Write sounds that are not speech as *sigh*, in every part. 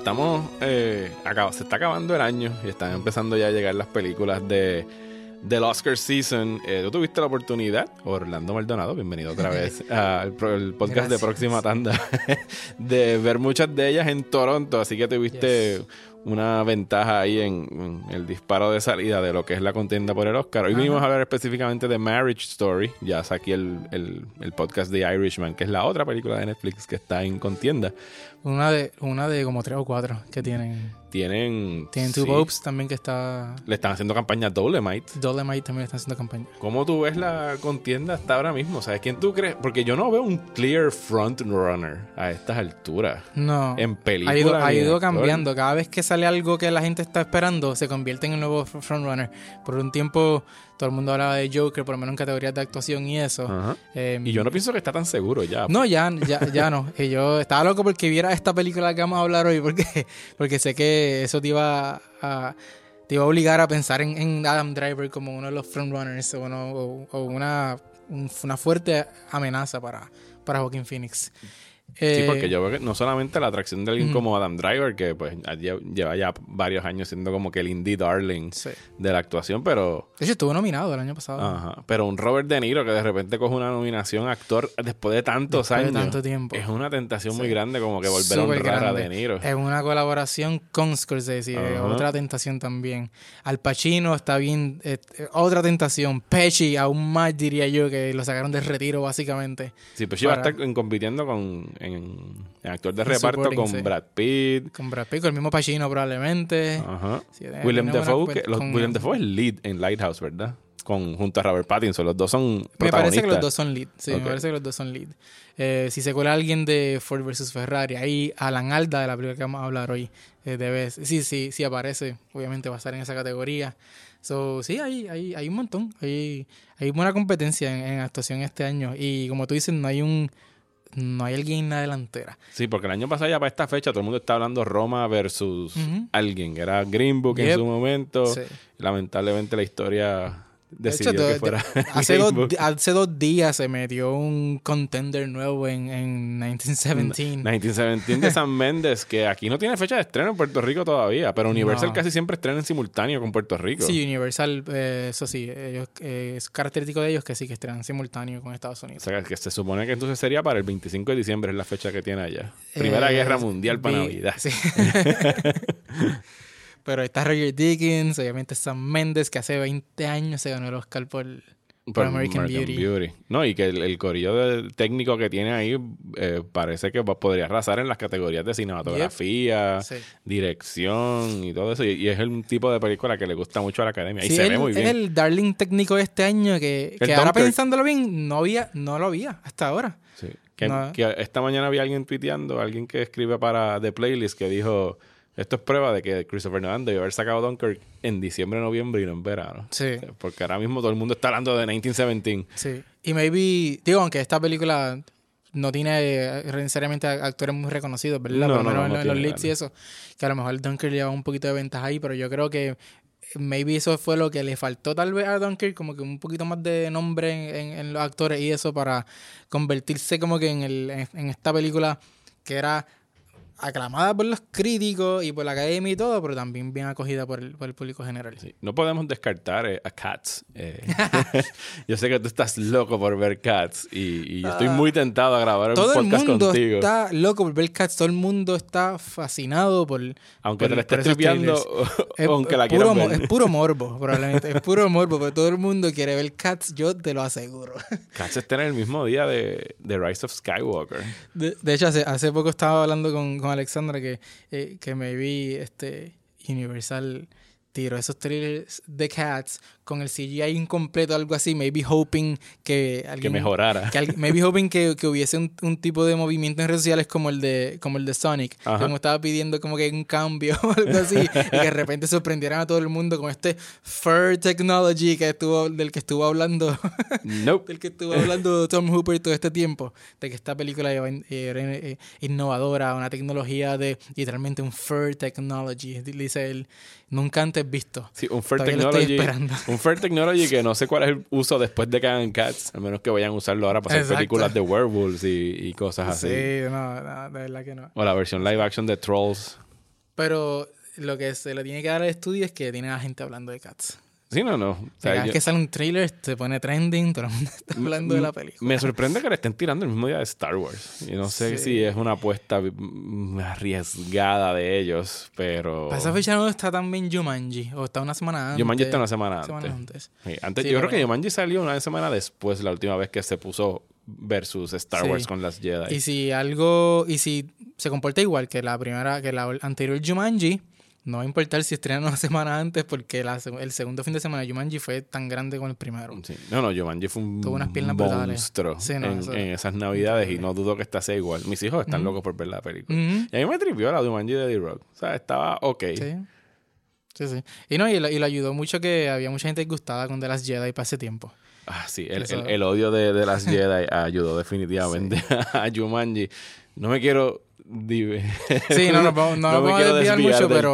estamos. Eh, acá, se está acabando el año y están empezando ya a llegar las películas de del Oscar Season. Eh, ¿Tú tuviste la oportunidad, Orlando Maldonado, bienvenido otra vez *laughs* al podcast de. Próxima Tanda, *laughs* de ver muchas de ellas en Toronto? Así que tuviste Yes. Una ventaja ahí en, en el disparo de salida de lo que es la contienda por el Oscar. Hoy Ajá. vinimos a hablar específicamente de Marriage Story. Ya saqué el, el, el podcast de Irishman, que es la otra película de Netflix que está en contienda. Una de, una de como tres o cuatro que tienen. Tienen. Tienen Two sí, también que está. Le están haciendo campaña a Dolemite. Dolemite también está haciendo campaña. ¿Cómo tú ves la contienda hasta ahora mismo? ¿Sabes quién tú crees? Porque yo no veo un clear front runner a estas alturas. No. En película. ha ido, ha ido cambiando. Cada vez que sale algo que la gente está esperando, se convierte en el nuevo fr- frontrunner. Por un tiempo, todo el mundo hablaba de Joker, por lo menos en categorías de actuación y eso. Eh, Y yo no pienso que está tan seguro ya. No, ya, ya, ya no. Y yo estaba loco porque viera esta película que vamos a hablar hoy, porque, porque sé que eso te iba a, te iba a obligar a pensar en, Adam Driver como uno de los frontrunners o, uno- o- una, un- una fuerte amenaza para, para Joaquin Phoenix. Sí, Eh, porque yo veo que no solamente la atracción de alguien Ujú. como Adam Driver, que pues lle- lleva ya varios años siendo como que el indie darling sí. de la actuación, pero De hecho, estuvo nominado el año pasado. ajá, pero un Robert De Niro que de repente coge una nominación actor después de tantos Después de años. tanto tiempo. Es una tentación muy grande como que volver a honrar a. De Niro. Es una colaboración con Scorsese, eh, Ajá. otra tentación también. Al Pacino está bien, eh, eh, otra tentación. Pesci, aún más diría yo, que lo sacaron del retiro básicamente. Sí, pues sí va a para- estar en- compitiendo con en, en actor de En reparto con sí. Brad Pitt. Con Brad Pitt, con el mismo Pacino probablemente. Ajá. Sí, William Defoe, que los- con- William Defoe es lead en Lighthouse, ¿verdad? Con, junto a Robert Pattinson, los dos son Me protagonistas. parece que los dos son lead. Sí, me parece que los dos son lead. Eh, si se cuela alguien de Ford vs Ferrari, ahí Alan Alda de la película que vamos a hablar hoy, eh, debe, sí, sí, sí aparece, obviamente va a estar en esa categoría. So, sí, hay, hay, hay un montón. Hay, hay buena competencia en, en actuación este año. Y como tú dices, no hay un no hay alguien en la delantera. Sí, porque el año pasado ya para esta fecha todo el mundo está hablando Roma versus alguien. Era Green Book en su momento. Sí. Lamentablemente la historia De decidió hecho, que de- fuera *laughs* *laughs* Hace dos, hace dos días se metió un contender nuevo en, en 1917. 1917 de San Méndez, que aquí no tiene fecha de estreno en Puerto Rico todavía, pero Universal No. casi siempre estrena en simultáneo con Puerto Rico. Sí, Universal, eh, eso sí, ellos, eh, es característico de ellos que sí que estrenan simultáneo con Estados O Unidos. sea, que se supone que entonces sería para el 25 de diciembre, es la fecha que tiene allá. Primera Eh, Guerra Mundial para vi- Navidad. sí. *laughs* Pero está Roger Dickens, obviamente Sam Mendes, que hace 20 años se ganó el Oscar por, por American, Beauty. No, y que el, el corillo de- técnico que tiene ahí eh, parece que podría arrasar en las categorías de cinematografía, Sí. dirección y todo eso. Y, y es el tipo de película que le gusta mucho a la academia. Y Sí, se él- ve muy es bien. el darling técnico de este año que, El que ahora Dunkirk. pensándolo bien, no había, no lo había hasta ahora. Sí. Que, No. que esta mañana había alguien tuiteando, alguien que escribe para The Playlist, que dijo: Esto es prueba de que Christopher Nolan debió haber sacado Dunkirk en diciembre, noviembre y no en verano. Sí. Porque ahora mismo todo el mundo está hablando de 1917. Sí. Y maybe, digo, aunque esta película no tiene necesariamente actores muy reconocidos, ¿verdad? No, Por no, no, no en los leads y eso. Que a lo mejor Dunkirk lleva un poquito de ventaja ahí, pero yo creo que maybe eso fue lo que le faltó tal vez a Dunkirk, como que un poquito más de nombre en, en- en los actores y eso para convertirse como que en, el, en, en esta película que era aclamada por los críticos y por la academia y todo, pero también bien acogida por el, por el público general. Sí. No podemos descartar eh, a Cats. eh. *laughs* yo sé que tú estás loco por ver Cats y, y yo estoy muy tentado a grabar un Ah. Todo el podcast mundo contigo. está loco por ver Cats, todo el mundo está fascinado por... Aunque por- te la estés tripeando Es, *laughs* aunque la quieras ver. es puro morbo, probablemente. Es puro morbo, porque todo el mundo quiere ver Cats, yo te lo aseguro. *laughs* Cats está en el mismo día de, de Rise of Skywalker. De, de hecho, hace, hace poco estaba hablando con, con Alexandra que, eh, que me vi este, Universal tiró esos trailers de Cats con el CGI incompleto, algo así, maybe hoping que alguien... Que mejorara. que maybe hoping que, que hubiese un, un tipo de movimiento en redes sociales como el de como el de Sonic Ajá. como estaba pidiendo como que un cambio *laughs* o algo así y que de repente sorprendieran a todo el mundo con este fur technology que estuvo del que estuvo hablando *laughs* Nope. del que estuvo hablando Tom Hooper todo este tiempo de que esta película era eh, innovadora una tecnología de literalmente un fur technology dice él nunca antes visto Sí, un Fair Todavía Technology. Un Fair Technology que no sé cuál es el uso después de que hagan Cats, a menos que vayan a usarlo ahora para hacer Exacto. películas de werewolves y, y cosas así. sí no, no de verdad que no O la versión live action de Trolls. Pero lo que se le tiene que dar al estudio es que tiene a gente hablando de Cats. Sí, no, no. O sea, Cada yo- que sale un trailer, se pone trending, todo el mundo *laughs* está hablando de la película. Me sorprende que le estén tirando el mismo día de Star Wars. Y no sé Sí. si es una apuesta arriesgada de ellos, pero... Para esa fecha no está tan bien Jumanji, o está una semana antes. Jumanji está una semana antes. antes. Sí, antes Sí, yo creo que Jumanji salió una semana después, la última vez que se puso versus Star. Wars con las Jedi. Y si algo, y si se comporta igual que la primera, que la anterior Jumanji, no va a importar si estrenan una *laughs* semana antes, porque la el segundo fin de semana de Jumanji fue tan grande como el primero. Sí. No, no, Jumanji fue un Tuvo unas piernas monstruo Sí, no, en, eso- en esas navidades y no dudo que esta sea igual. Mis hijos están locos por ver la película. Y a mí me tripió la Jumanji de D-Rock. O sea, estaba ok. Sí. Sí, sí. Y no, y lo, y lo ayudó mucho que había mucha gente disgustada con The Last Jedi para ese tiempo. Ah, sí, el, Eso- el- el odio de, de las *laughs* Jedi ayudó definitivamente *laughs* a Jumanji. No me quiero... div- Sí, no, no, no, *laughs* no, No me vamos a desviar desviar mucho, pero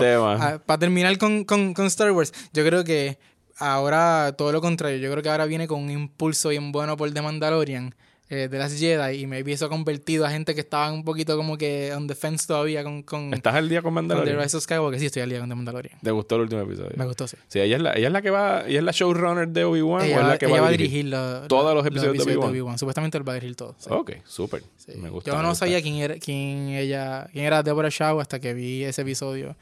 para terminar con, con, con Star Wars, yo creo que ahora todo lo contrario, yo creo que ahora viene con un impulso bien bueno por The Mandalorian eh, de las Jedi y maybe eso ha convertido a gente que estaban un poquito como que on the fence todavía con, con, ¿Estás al día con con The Mandalorian? Rise of Skywalker. Sí, estoy al día con The Mandalorian. ¿Te gustó el último episodio? Me gustó, sí. Sí, ella es la, ella es la que va, ella es la showrunner de Obi-Wan o Ella, es va- la que ella va a dirigir. lo- todos lo- los episodios de Obi-Wan. Supuestamente él va a dirigir todo. sí. Ok, súper. Sí. Me gusta. Yo me no gusta. sabía quién era, quién ella, quién era Deborah Shaw hasta que vi ese episodio.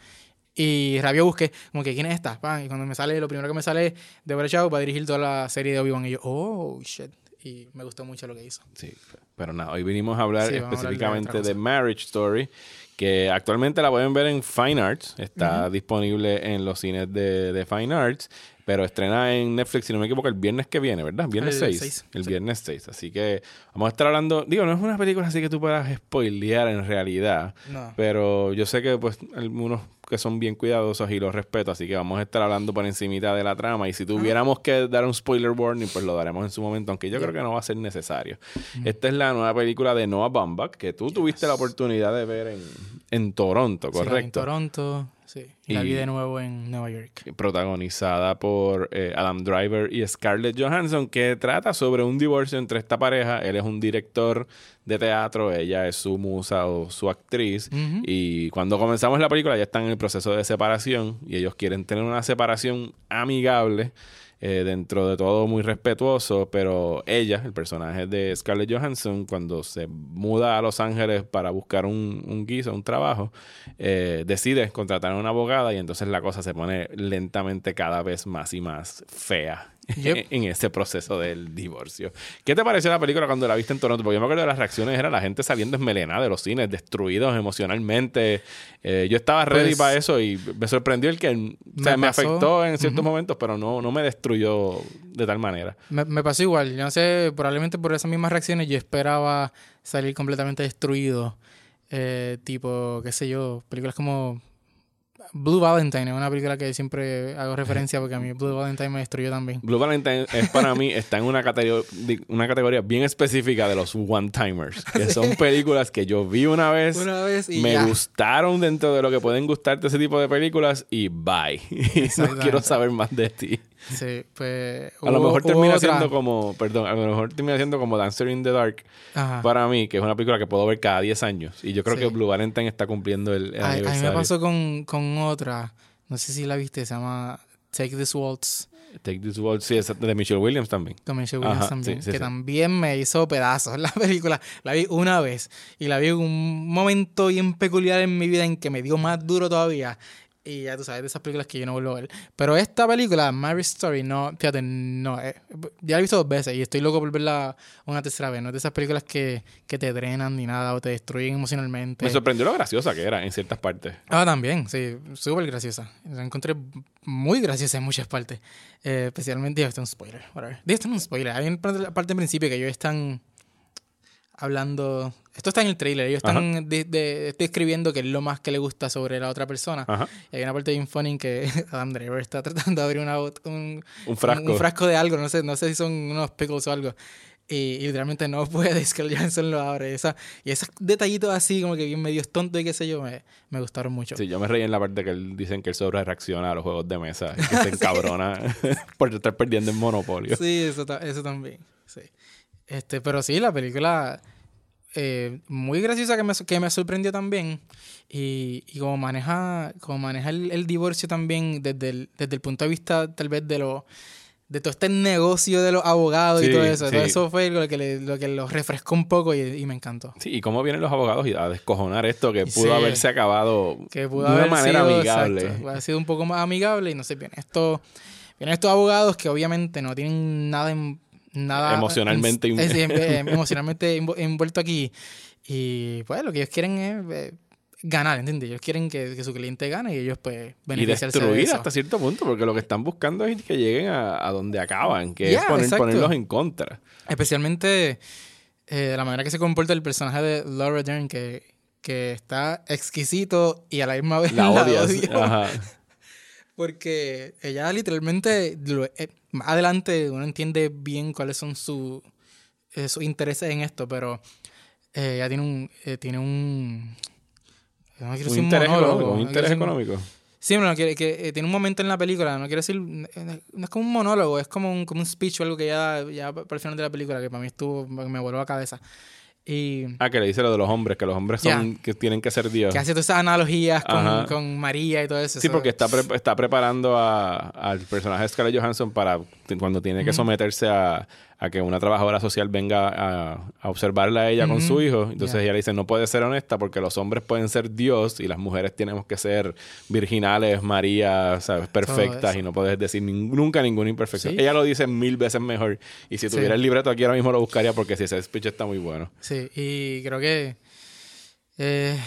Y rápido busqué, como que quién es esta, Pan, y cuando me sale, lo primero que me sale es Deborah Shaw va a dirigir toda la serie de Obi-Wan. Y yo, oh, shit. Y me gustó mucho lo que hizo. Sí, pero nada, hoy vinimos a hablar Sí, vamos a hablar de específicamente de. Marriage Story, que actualmente la pueden ver en Fine Arts, está disponible en los cines de, de Fine Arts, pero estrena en Netflix, si no me equivoco, el viernes que viene, ¿verdad? Viernes El 6. seis, El sí. viernes 6. Así que vamos a estar hablando, digo, no es una película así que tú puedas spoilear en realidad, No. pero yo sé que pues algunos que son bien cuidadosos y los respeto, así que vamos a estar hablando por encimita de la trama. Y si tuviéramos que dar un spoiler warning, pues lo daremos en su momento, aunque yo creo que no va a ser necesario. Esta es la nueva película de Noah Baumbach que tú tuviste la oportunidad de ver en, en Toronto, Sí, vi en correcto. Toronto, sí. Y, la Y- vi de nuevo en Nueva York. protagonizada por eh, Adam Driver y Scarlett Johansson, que trata sobre un divorcio entre esta pareja. Él es un director de teatro, ella es su musa o su actriz. Y cuando comenzamos la película ya están en el proceso de separación y ellos quieren tener una separación amigable. Eh, dentro de todo muy respetuoso, pero ella, el personaje de Scarlett Johansson, cuando se muda a Los Ángeles para buscar un, un guiso, un trabajo, eh, decide contratar a una abogada y entonces la cosa se pone lentamente cada vez más y más fea Yep. *laughs* en ese proceso del divorcio. ¿Qué te pareció la película cuando la viste en Toronto? Porque yo me acuerdo de las reacciones, era la gente saliendo esmelenada de los cines, destruidos emocionalmente. Eh, yo estaba ready Pues- para eso y me sorprendió el que o sea, Me afectó en ciertos momentos, pero no, no me destruyó de tal manera. Me, me pasó igual. Yo no sé, probablemente por esas mismas reacciones yo esperaba salir completamente destruido. Eh, tipo, qué sé yo, películas como Blue Valentine es una película que siempre hago referencia porque a mí Blue Valentine me destruyó también. Blue Valentine es para mí, está en una categoría, una categoría bien específica de los one-timers, que son películas que yo vi una vez, Una vez y me ya. gustaron dentro de lo que pueden gustarte ese tipo de películas y bye. *laughs* No quiero saber más de ti. Sí, pues. A lo hubo- mejor hubo termina siendo como, perdón, a lo mejor termina siendo como Dancer in the Dark Ajá. para mí, que es una película que puedo ver cada 10 años. Y yo creo Sí. que Blue Valentine está cumpliendo el, el A, a mí aniversario. me pasó con, con otra. No sé si la viste, se llama Take This Waltz. Take This World, sí, es de Michelle Williams también. Con Michelle Williams Ajá, también, sí, sí, que también me hizo pedazos *laughs* la película. La vi una vez y la vi en un momento bien peculiar en mi vida en que me dio más duro todavía. Y ya tú sabes, de esas películas que yo no vuelvo a ver. Pero esta película, Marriage Story, no, fíjate, no. eh, ya la he visto dos veces y estoy loco por verla una tercera vez. No es de esas películas que, que te drenan ni nada o te destruyen emocionalmente. Me sorprendió lo graciosa que era en ciertas partes. Ah, también, sí, súper graciosa. La encontré muy graciosa en muchas partes. Eh, especialmente, digo, esto es un spoiler, esto no es un spoiler. Hay una parte del principio que ellos están hablando. Esto está en el trailer. Ellos están de- de- describiendo qué es lo más que le gusta sobre la otra persona. Ajá. Y hay una parte bien funny en que *laughs* Adam Driver está tratando de abrir una, un, Un frasco. un frasco de algo. No sé, no sé si son unos pickles o algo. Y, y literalmente no *laughs* puede, el Johansson lo abre. Esa, y esos detallitos así, como que bien medios tontos y qué sé yo, me, me gustaron mucho. Sí, yo me reí en la parte que él, dicen que él sobre reacciona a los juegos de mesa que se *laughs* encabrona por estar perdiendo en Monopolio. Sí, eso, eso también. Sí. Este, pero sí, la película eh, muy graciosa que me, que me sorprendió también. Y, y como maneja, como maneja el, el divorcio también desde el, desde el punto de vista tal vez de lo de todo este negocio de los abogados y Sí, todo eso. sí. Todo eso fue lo que, le- lo que los refrescó un poco y, y me encantó. Sí, y cómo vienen los abogados y a descojonar esto que pudo Sí. haberse acabado Que pudo de una haber manera sido, amigable. exacto, haber sido un poco más amigable y no sé, bien. Esto, vienen estos abogados que obviamente no tienen nada en- nada Emocionalmente en- es decir, eh, emocionalmente envu- envuelto aquí y pues lo que ellos quieren es eh, ganar, ¿entiendes? Ellos quieren que, que su cliente gane y ellos pues Y beneficiarse de destruir eso. hasta cierto punto, porque lo que están buscando es que lleguen a, a donde acaban, que es Yeah, poner- exacto. ponerlos en contra. Especialmente eh, la manera que se comporta el personaje de Laura Dern, que, que está exquisito y a la misma vez La *laughs* odias. odio. Ajá. Porque ella literalmente, eh, más adelante uno entiende bien cuáles son su- eh, sus intereses en esto, pero eh, ella tiene un, eh, tiene un, no quiero Un decir interés monólogo, económico. Un no interés decir- económico. Sí, pero no, que, que, eh, tiene un momento en la película, no quiero decir, no es como un monólogo, es como un, como un speech o algo que ya, ya para el final de la película, que para mí estuvo, me voló la cabeza. Y Ah, que le dice lo de los hombres, que los hombres son que tienen que ser Dios. que hace todas esas analogías con, con María y todo eso. Sí, eso- porque está, pre- está preparando a- al personaje de Scarlett Johansson para cuando tiene que someterse a, a que una trabajadora social venga a, a observarla a ella con su hijo. Entonces ella le dice, no puede ser honesta porque los hombres pueden ser Dios y las mujeres tenemos que ser virginales, María, ¿sabes? Perfectas y no puedes decir nin- nunca ninguna imperfección. Sí. Ella lo dice mil veces mejor. Y si Sí. tuviera el libreto aquí ahora mismo lo buscaría porque si ese speech está muy bueno. Sí, y creo que... eh,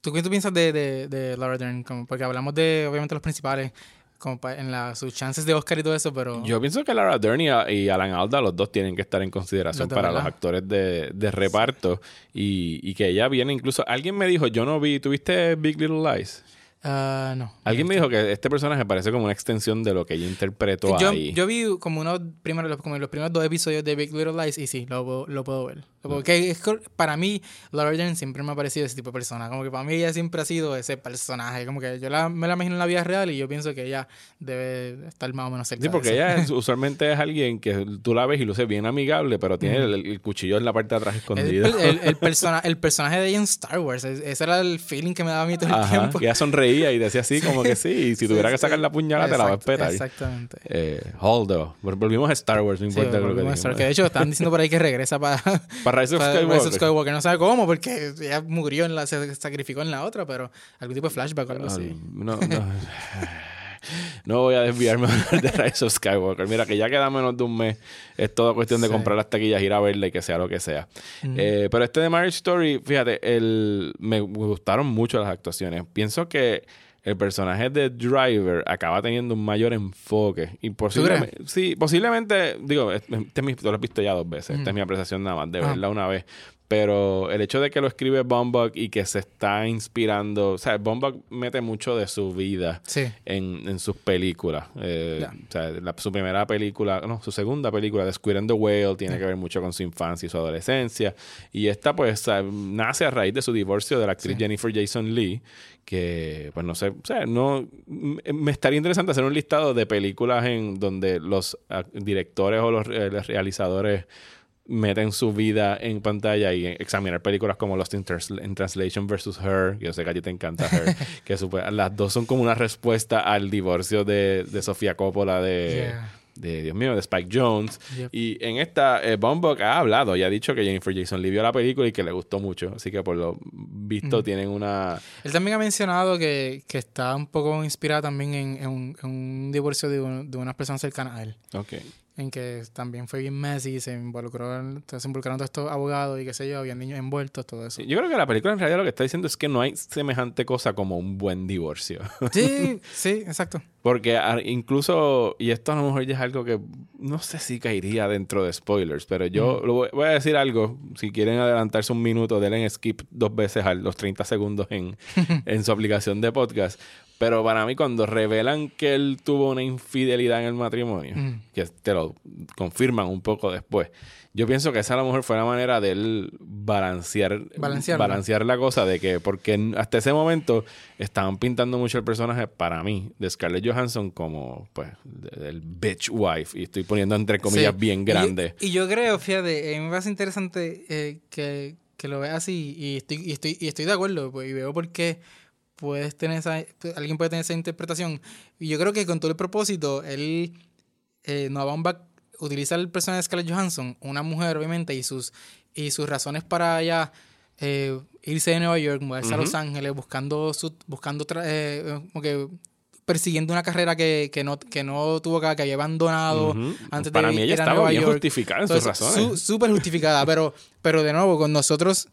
¿Tú qué tú piensas de, de, de Laura Dern? Como- porque hablamos de, obviamente, los principales, como pa- en la, sus chances de Oscar y todo eso, pero... Yo pienso que Lara Dern y, y Alan Alda, los dos tienen que estar en consideración para los actores de, de reparto y, y que ella viene incluso... Alguien me dijo, yo no vi, ¿tuviste Big Little Lies? Ah, no. Alguien me dijo que este personaje parece como una extensión de lo que ella interpretó Yo, ahí. yo vi como unos primeros, como los primeros dos episodios de Big Little Lies y sí, lo, puedo- lo puedo ver. Lo puedo- que es para mí, Laura Dern siempre me ha parecido ese tipo de persona. Como que para mí ella siempre ha sido ese personaje. Como que yo la, me la imagino en la vida real y yo pienso que ella debe estar más o menos cerca Sí, porque de eso. ella es- *laughs* usualmente es alguien que tú la ves y luce bien amigable, pero tiene el, el cuchillo en la parte de atrás El, escondido. el, el *laughs* persona, el personaje de ella en Star Wars, es- ese era el feeling que me daba a mí todo el Ajá, tiempo. que ella sonreía y decía así como que sí, y si tuviera que sacar la puñalada te la va a Exacto, espetar. Exactamente. Eh, Holdo. Vol- Volvimos a Star Wars, no Sí, importa lo que a. Star- que de hecho están diciendo por ahí que regresa para *laughs* Para Rise of Para Skywalker. Rise of Skywalker. No sabe cómo, porque ella murió en la, se sacrificó en la otra, pero algún tipo de flashback o algo así. Ah, No, no. *laughs* No voy a desviarme a hablar de Rise of Skywalker. Mira, que ya queda menos de un mes. Es toda cuestión de Sí. comprar las taquillas, ir a verla y que sea lo que sea. Eh, pero este de Marriage Story, fíjate, el, me gustaron mucho las actuaciones. Pienso que el personaje de Driver acaba teniendo un mayor enfoque. Y posiblemente, sí, posiblemente, digo, este lo he visto ya dos veces. Esta es mi apreciación nada más de verla una vez. Pero el hecho de que lo escribe Bombach y que se está inspirando, o sea, Bombach mete mucho de su vida Sí. en, en sus películas. Eh, o sea, la- su primera película, no, su segunda película, The Squid and the Whale, tiene que ver mucho con su infancia y su adolescencia. Y esta, pues, nace a raíz de su divorcio de la actriz Sí. Jennifer Jason Lee, que, pues, no sé, o sea, no, m- me estaría interesante hacer un listado de películas en donde los directores o los, eh, los realizadores meten su vida en pantalla y examinar películas como Lost in, Trans- in Translation versus Her. Yo sé que a ti te encanta Her. *laughs* que las dos son como una respuesta al divorcio de, de Sofía Coppola de, Yeah. de, Dios mío, de Spike Jones. Yep. Y en esta, eh, ha hablado y ha dicho que Jennifer Jason Lee vio la película y que le gustó mucho. Así que por lo visto tienen una... Él también ha mencionado que, que está un poco inspirada también en, en un, en un divorcio de, un- de unas personas cercanas a él. Ok. En que también fue bien messy, se involucró, se involucraron todos estos abogados y qué sé yo, había niños envueltos, todo eso. Sí, Yo creo que la película en realidad lo que está diciendo es que no hay semejante cosa como un buen divorcio. *laughs* Sí, sí, exacto. Porque a- incluso, y esto a lo mejor ya es algo que no sé si caería dentro de spoilers, pero yo lo voy, voy a decir algo. Si quieren adelantarse un minuto, denle en skip dos veces a los 30 segundos en, *laughs* en su aplicación de podcast. Pero para mí, cuando revelan que él tuvo una infidelidad en el matrimonio, Mm. que te lo confirman un poco después, yo pienso que esa a lo mejor fue la manera de él balancear, balancear la cosa de que, porque hasta ese momento estaban pintando mucho el personaje para mí de Scarlett Johansson como, pues, el bitch wife. Y estoy poniendo entre comillas Sí. bien grande. Y yo, creo, fíjate, eh, me parece interesante eh, que, que lo ves así y estoy, y estoy, y estoy de acuerdo pues, y veo por qué puedes tener esa, alguien puede tener esa interpretación. Y yo creo que con todo el propósito, él, eh, Noah Baumbach utiliza el personaje de Scarlett Johansson, una mujer obviamente, y sus, y sus razones para ella eh, irse de Nueva York, moverse a Los Ángeles, buscando, su, buscando eh, como que persiguiendo una carrera que, que, no, que no tuvo que, que había abandonado antes Para de mí ella estaba Nueva bien York. justificada en sus Entonces, razones. su- Súper justificada, pero, pero de nuevo, con nosotros,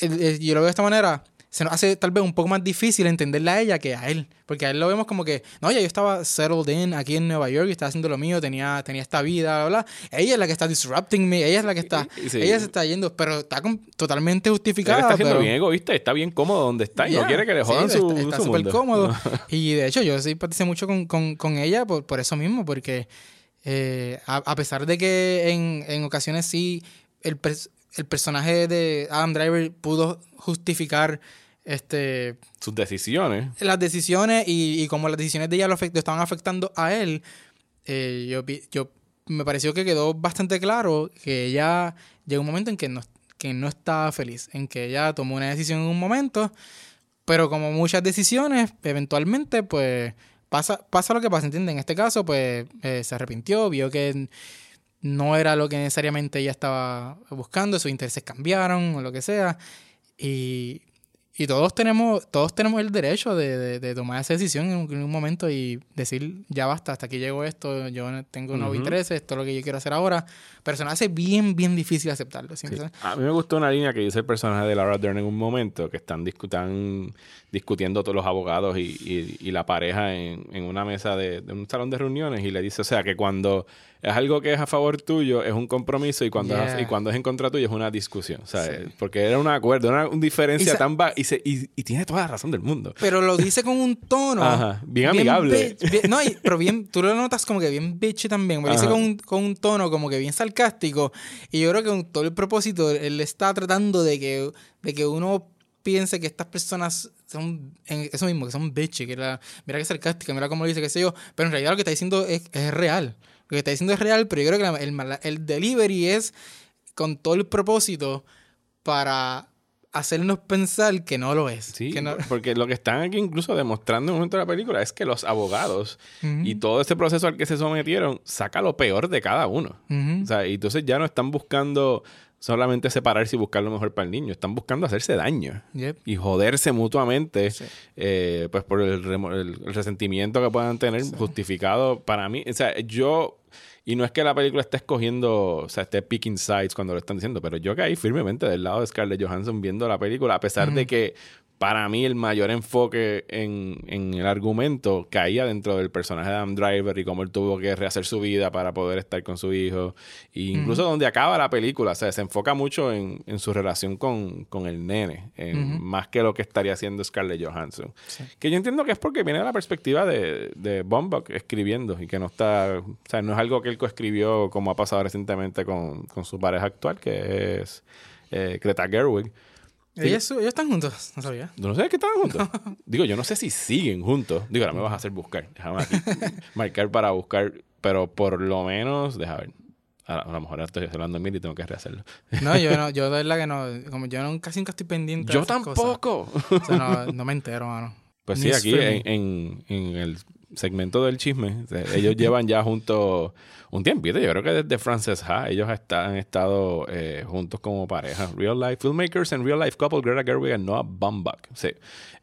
yo lo veo de esta manera, se nos hace tal vez un poco más difícil entenderla a ella que a él. Porque a él lo vemos como que, no, ya yo estaba settled in aquí en Nueva York, y estaba haciendo lo mío, tenía, tenía esta vida, bla, bla. Ella es la que está disrupting me, ella es la que está, Sí, sí. ella se está yendo, pero está com- totalmente justificada. está siendo pero- bien egoísta está bien cómodo donde está y no quiere que le Sí, jodan su, Está, súper cómodo. *laughs* y de hecho, yo simpaticé mucho con, con, con ella por, por eso mismo, porque eh, a, a pesar de que en, en ocasiones sí el, el personaje de Adam Driver pudo justificar este Sus decisiones. las decisiones y, y como las decisiones de ella lo, afect- lo estaban afectando a él, eh, yo, yo me pareció que quedó bastante claro que ella llegó un momento en que no, que no estaba feliz, en que ella tomó una decisión en un momento, pero como muchas decisiones, eventualmente pues pasa, pasa lo que pasa, ¿entiendes? En este caso pues eh, se arrepintió, vio que no era lo que necesariamente ella estaba buscando, sus intereses cambiaron o lo que sea, y, y todos tenemos, todos tenemos el derecho de, de- de tomar esa decisión en un, en un momento y decir, ya basta, hasta aquí llegó esto, yo tengo nuevos Ujú. intereses, esto es lo que yo quiero hacer ahora. Pero se nos hace bien, bien difícil aceptarlo. ¿sí? Sí. A mí me gustó una línea que dice el personaje de Laura Dern en un momento, que están, discu- están discutiendo todos los abogados y, y- y la pareja en, en una mesa de, de un salón de reuniones y le dice, o sea, que cuando es algo que es a favor tuyo es un compromiso y cuando, es, Yeah. y cuando es en contra tuyo es una discusión, sea, Sí. porque era un acuerdo, una, una diferencia Y tan va y, y, y tiene toda la razón del mundo. Pero lo dice con un tono. *laughs* Ajá, bien amigable. bitch, bien- no, pero bien, tú lo notas como que bien bitchy también. Lo dice con un, con un tono como que bien sarcástico. Y yo creo que con todo el propósito, él está tratando de que, de que uno piense que estas personas son en eso mismo, que son bitchy, que la, mira que sarcástica, mira cómo lo dice, qué sé yo. Pero en realidad lo que está diciendo es, es real. Lo que está diciendo es real, pero yo creo que la- el, el delivery es con todo el propósito para hacernos pensar que no lo es. Sí, que no- porque lo que están aquí incluso demostrando en un momento de la película es que los abogados y todo este proceso al que se sometieron saca lo peor de cada uno. O sea, y entonces ya no están buscando solamente separarse y buscar lo mejor para el niño, están buscando hacerse daño Yep. y joderse mutuamente, Sí. eh, pues por el, remo- el- el resentimiento que puedan tener justificado para mí. O sea, yo, y no es que la película esté escogiendo, o sea, esté picking sides cuando lo están diciendo, pero yo caí firmemente del lado de Scarlett Johansson viendo la película, a pesar de que para mí el mayor enfoque en, en el argumento caía dentro del personaje de Adam Driver y cómo él tuvo que rehacer su vida para poder estar con su hijo. E incluso donde acaba la película, o sea, se enfoca mucho en, en su relación con, con el nene, en- más que lo que estaría haciendo Scarlett Johansson. Sí. Que yo entiendo que es porque viene de la perspectiva de, de Baumbach escribiendo y que no está, o sea, no es algo que él coescribió como ha pasado recientemente con, con su pareja actual, que es eh, Greta Gerwig. Ellos, ellos están juntos, no sabía. ¿Tú no sabes que estaban juntos? *laughs* Digo, yo no sé si siguen juntos. Digo, ahora me vas a hacer buscar. Déjame aquí *laughs* marcar para buscar. Pero por lo menos, deja ver. A, lo mejor ahora estoy hablando mí y tengo que rehacerlo. No, yo no, yo *laughs* de verdad que no, como yo no, casi nunca estoy pendiente Yo de esas cosas. tampoco. O sea, no, no me entero, mano. Pues sí, aquí en, en- en el segmento del chisme, ellos llevan ya juntos un tiempito. Yo creo que desde Frances Ha, ellos está- han estado eh, juntos como pareja. Real life filmmakers and real life couple, Greta Gerwig and Noah Baumbach. Sí.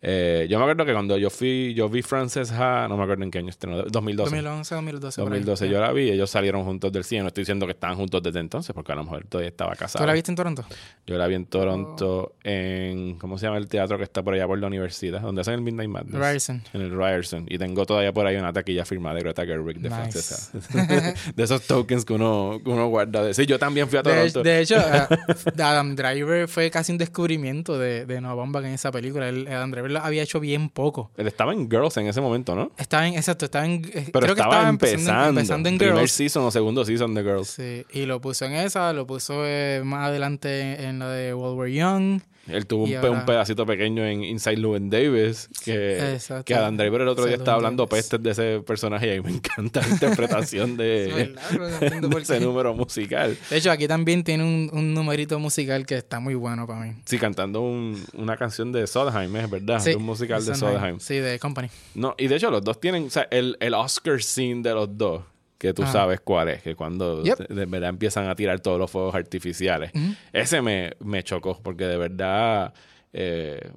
Eh, yo me acuerdo que cuando yo fui, yo vi Frances Ha, no me acuerdo en qué año estrenó, 2012. 2011, 2012. por ahí. 2012 yo la vi, ellos salieron juntos del cine. No estoy diciendo que estaban juntos desde entonces, porque a lo mejor todavía estaba casado. ¿Tú la viste en Toronto? Yo la vi en Toronto, en. ¿Cómo se llama el teatro que está por allá por la universidad? Donde hacen el Midnight Madness. Ryerson. En el Ryerson. Y tengo todavía por ahí una taquilla firmada de Greta Gerwig de Nice. Francesa. *laughs* *laughs* de esos tokens que uno, que uno guarda. De... Sí, yo también fui a De, Toronto. de hecho, *laughs* eh, Adam Driver fue casi un descubrimiento de, de Noah Baumbach en esa película. Él- Adam Driver lo había hecho bien poco. Él estaba en Girls en ese momento, ¿no? Estaba en, exacto, estaba en, eh, Pero creo que estaba estaba empezando. empezando, empezando en primer Girls. season o segundo season de Girls. Sí, y lo puso en esa, lo puso eh, más adelante en la de While We're Young. Él tuvo un, pedacito pequeño en Inside Llewyn Davis, que, que Adam Driver el otro día estaba Llewyn hablando pestes de ese personaje y a mí me encanta la interpretación de, *laughs* verdad, no ese número musical. De hecho, aquí también tiene un, un numerito musical que está muy bueno para mí. Sí, cantando un- una canción de Sondheim, es verdad, de un musical de Sondheim. Sondheim. Sí, de Company. No, y de hecho los dos tienen, o sea, el, el Oscar scene de los dos, que tú Ajá. sabes cuál es, que cuando Yep. de, verdad empiezan a tirar todos los fuegos artificiales. Ese me, me chocó, porque de verdad, eh,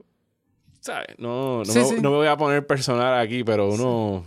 ¿sabes? No, no, Sí, me, sí. no me voy a poner personal aquí, pero uno,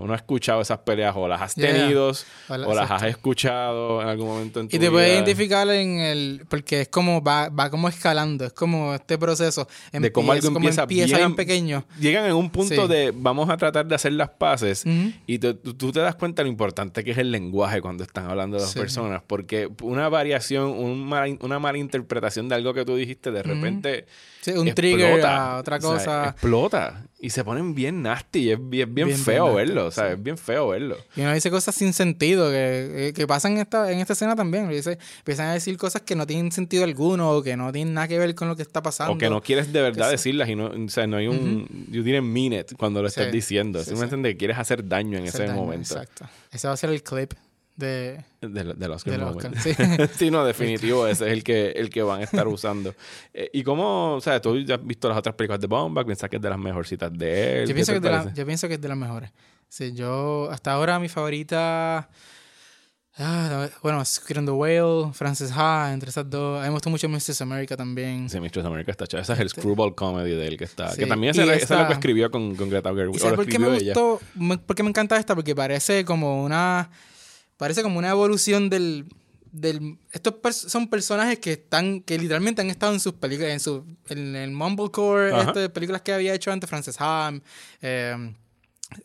uno ha escuchado esas peleas, o las has Yeah. tenido, O la- o las has escuchado en algún momento en tu Y te puedes identificar en el... Porque es como... Va, va como escalando. Es como este proceso. De cómo algo empieza empieza bien- bien pequeño. Llegan en un punto Sí. de vamos a tratar de hacer las paces y te- tú, te das cuenta lo importante que es el lenguaje cuando están hablando de dos Sí. personas, porque una variación, un una mala interpretación de algo que tú dijiste, de repente Sí, un explota. trigger a otra O sea, cosa. explota y se ponen bien nasty y es bien, bien, Bien, feo bien verlo, o nasty, sea, sí. es bien feo verlo. Y uno dice cosas sin sentido que, que pasan en esta, en esta escena también. Dice, empiezan a decir cosas que no tienen sentido alguno o que no tienen nada que ver con lo que está pasando. O que no quieres de verdad Que sí. decirlas y no, o sea, no hay un, you didn't mean it cuando lo estás Sí. diciendo. Sí, Simplemente que quieres hacer daño en Hacer ese daño, momento. Exacto. Ese va a ser el clip de... Del, del Oscar Del. Oscar, *laughs* sí. sí, no, definitivo, *laughs* ese es el que, el que van a estar usando. Eh, y cómo, o sea, tú ya has visto las otras películas de Bomba, piensas que es de las mejorcitas de él. Yo ¿Qué pienso, que es de la- yo pienso que es de las mejores. Sí, yo hasta ahora mi favorita... ah, bueno, and the Whale, Frances Ha, entre esas dos. A mí me gustó mucho Mrs. America también. Sí, Mistress America está chévere. Ese es el screwball comedy de él que está. Sí, Que también y ese, ese es lo esta- que escribió con, con Greta Gerwig. ¿Y O sabes lo por qué me escribió ella. gustó? Me- ¿Por qué me encanta esta? Porque parece como una... Parece como una evolución del... del estos pers- son personajes que están... Que literalmente han estado en sus películas... En, su, en el Mumblecore, este, películas que había hecho antes Frances Ham. Eh,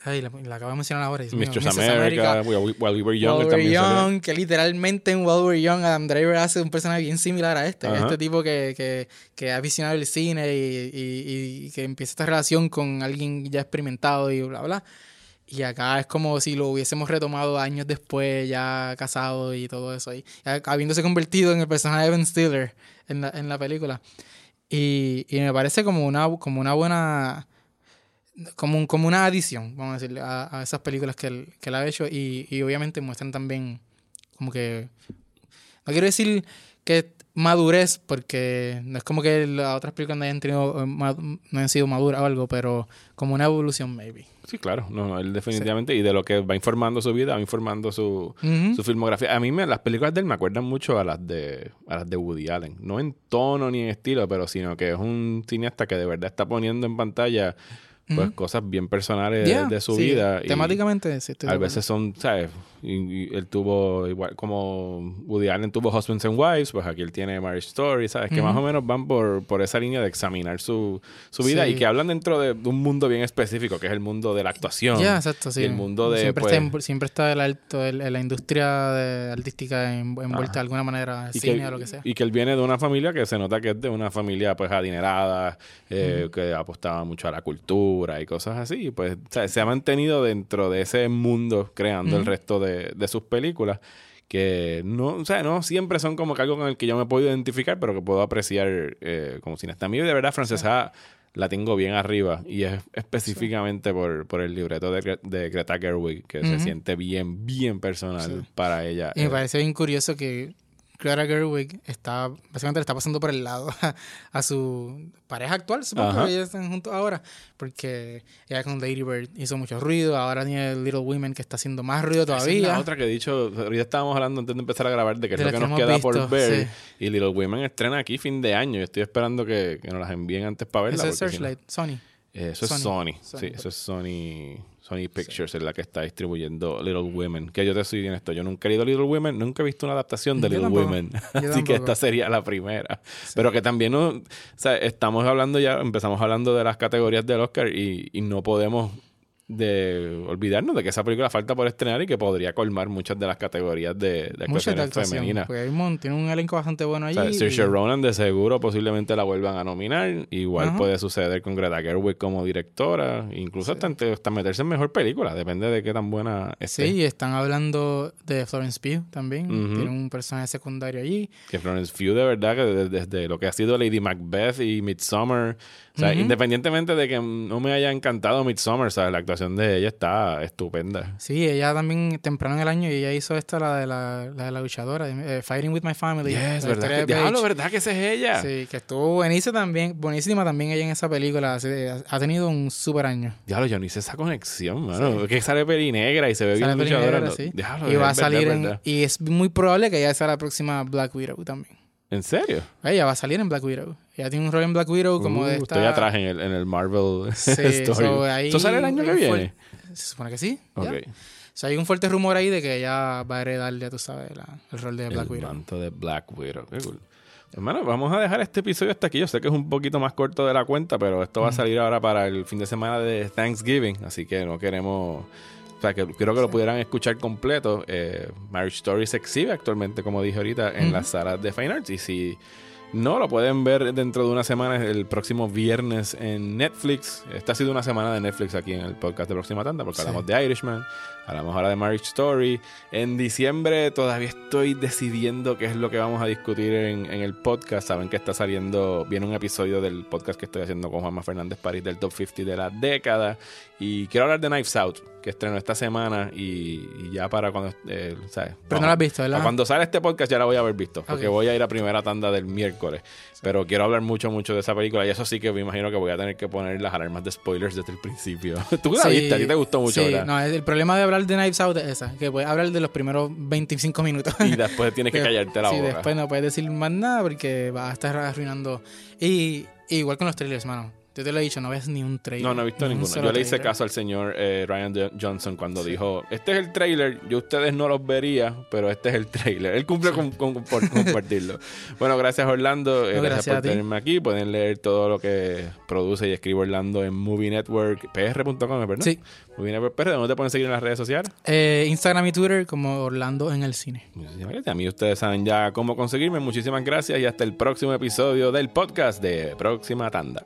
ay, la, la acabo de mencionar ahora. Mistress. America, While We, While We Were Young, While We. Young, que literalmente en While We Were Young Adam Driver hace un personaje bien similar a este. Ajá. Este tipo que, que, que ha visionado el cine y, y- y que empieza esta relación con alguien ya experimentado y bla, bla. Y acá es como si lo hubiésemos retomado años después, ya casado y todo eso. Y habiéndose convertido en el personaje de Ben Stiller en la, en la película. Y, y me parece como una, como una buena como, un- como una adición, vamos a decirle, a, a esas películas que él, que él ha hecho y, y obviamente muestran también como que, no quiero decir que madurez, porque no es como que las otras películas no hayan, tenido, eh, no hayan sido maduras o algo, pero como una evolución, maybe. Sí, claro. No, no, él definitivamente. Y de lo que va informando su vida, va informando su, su filmografía. A mí me, las películas de él me acuerdan mucho a las de a las de Woody Allen. No en tono ni en estilo, pero sino que es un cineasta que de verdad está poniendo en pantalla pues cosas bien personales Yeah, de, de su sí, vida. y Temáticamente, sí, estoy a veces son, ¿sabes? Y, y él tuvo, igual como Woody Allen tuvo Husbands and Wives, pues aquí él tiene Marriage Story, ¿sabes? Que más o menos van por, por esa línea de examinar su, su vida Sí. y que hablan dentro de, un mundo bien específico, que es el mundo de la actuación. Ya, exacto, sí. y el mundo de, Siempre, pues, está, siempre está el alto, el- la industria de- artística en- envuelta de alguna manera, y cine que, o lo que sea. y que él viene de una familia que se nota que es de una familia pues adinerada, eh, que apostaba mucho a la cultura y cosas así. Pues o sea, se ha mantenido dentro de ese mundo creando el Ujú. resto de, de sus películas. Que no, o sea, no siempre son como que algo con el que yo me puedo identificar, pero que puedo apreciar eh, como cineasta. A mí, de verdad, Francesa la tengo bien arriba y es específicamente por, por el libreto de, de Greta Gerwig, que se Ujú. siente bien, bien personal Sí. para ella. Y me Eh, parece bien curioso que Greta Gerwig está, básicamente le está pasando por el lado *laughs* a, a su pareja actual, supongo Ajá. que ellos están juntos ahora, porque ella con Lady Bird hizo mucho ruido, ahora tiene Little Women que está haciendo más ruido Esa es todavía. la otra que he dicho, ahorita estábamos hablando antes de empezar a grabar de que es De lo que que nos queda visto, por ver. sí. Y Little Women estrena aquí fin de año. Yo estoy esperando que, que nos las envíen antes para verla. Ese es porque si no- Searchlight, Sony. Eh, eso es Sony. Sony. Sí, eso es Sony. Sony Pictures es la que está distribuyendo Little Women. Que yo te soy bien esto. Yo nunca he leído Little Women, nunca he visto una adaptación de Yo Little tampoco. Women. *laughs* Así que esta sería la primera. Pero que también no. O sea, estamos hablando ya, empezamos hablando de las categorías del Oscar y, y no podemos de olvidarnos de que esa película falta por estrenar y que podría colmar muchas de las categorías de, de Muchas actuaciones femeninas. Porque hay un mon- tiene un elenco bastante bueno O allí. sea, Saoirse y- Ronan de seguro posiblemente la vuelvan a nominar. Igual Ajá. puede suceder con Greta Gerwig como directora. Incluso hasta, hasta meterse en mejor película. Depende de qué tan buena esté. Sí, y están hablando de Florence Pugh también. Ujú. Tiene un personaje secundario allí. Que Florence Pugh de verdad que desde, desde lo que ha sido Lady Macbeth y Midsommar, independientemente de que no me haya encantado Midsommar, ¿sabes? la actuación de ella está estupenda. Sí, ella también temprano en el año, ella hizo esta, la de la, la, de la luchadora, eh, Fighting with My Family. Yes, ¿verdad? Que, diablo, ¿verdad que esa es ella? Sí, que estuvo buenísima también, buenísima también ella en esa película. ha tenido un super año. Diablo, yo no hice esa conexión, mano. Que sale peli negra y se ve Sale bien luchadora. Negra, no- sí. Diablo, y va a verdad, salir es en, verdad. y es muy probable que ella sea la próxima Black Widow también. ¿En serio? Ella va a salir en Black Widow. Ella tiene un rol en Black Widow como Uh, de esta... Estoy atrás en el, en el Marvel *laughs* Sí, Story. so, ahí ¿Esto sale el año que viene? Se supone que sí. Ok. O sea, hay un fuerte rumor ahí de que ella va a heredar, ya tú sabes, la- el rol de Black el Widow. manto de Black Widow. Qué cool. Hermano, vamos a dejar este episodio hasta aquí. Yo sé que es un poquito más corto de la cuenta, pero esto va a salir ahora para el fin de semana de Thanksgiving, así que no queremos... O sea, que creo que lo pudieran escuchar completo. Eh, Marriage Story se exhibe actualmente, como dije ahorita, en Ujú. las salas de Fine Arts. Y si no, lo pueden ver dentro de una semana, el próximo viernes en Netflix. Esta ha sido una semana de Netflix aquí en el podcast de Próxima Tanda, porque Sí. hablamos de Irishman, hablamos ahora de Marriage Story. En diciembre todavía estoy decidiendo qué es lo que vamos a discutir en, en el podcast. Saben que está saliendo, viene un episodio del podcast que estoy haciendo con Juanma Fernández París del Top 50 de la década. Y quiero hablar de Knives Out, que estrenó esta semana y, y ya para cuando... eh, ¿sabes? Pero no la has visto, ¿verdad? Cuando sale este podcast ya la voy a haber visto, porque voy a ir a primera tanda del miércoles. Pero quiero hablar mucho, mucho de esa película. Y eso sí que me imagino que voy a tener que poner las alarmas de spoilers desde el principio. *laughs* Tú la Sí, viste, a ti te gustó mucho, sí, ¿verdad? no, el problema de hablar de Knives Out es esa, que puedes hablar de los primeros 25 minutos. Y después tienes *laughs* que callarte la sí, boca. después no puedes decir más nada porque vas a estar arruinando. Y, y igual con los trailers, mano. Yo te lo he dicho, no ves ni un trailer. No, no he visto ni un ninguno. Yo le hice trailer. caso al señor eh, Ryan Johnson cuando dijo, este es el trailer, yo ustedes no los vería, pero este es el trailer. Él cumple con, con- por *laughs* compartirlo. bueno, gracias Orlando, eh, No, gracias, por tenerme aquí. Pueden leer todo lo que produce y escribe Orlando en Movie Network, pr.com, ¿verdad? Sí. Movie Network PR, ¿dónde te pueden seguir en las redes sociales? Eh, Instagram y Twitter como Orlando en el cine. Muchísimas gracias. A mí ustedes saben ya cómo conseguirme. Muchísimas gracias y hasta el próximo episodio del podcast de Próxima Tanda.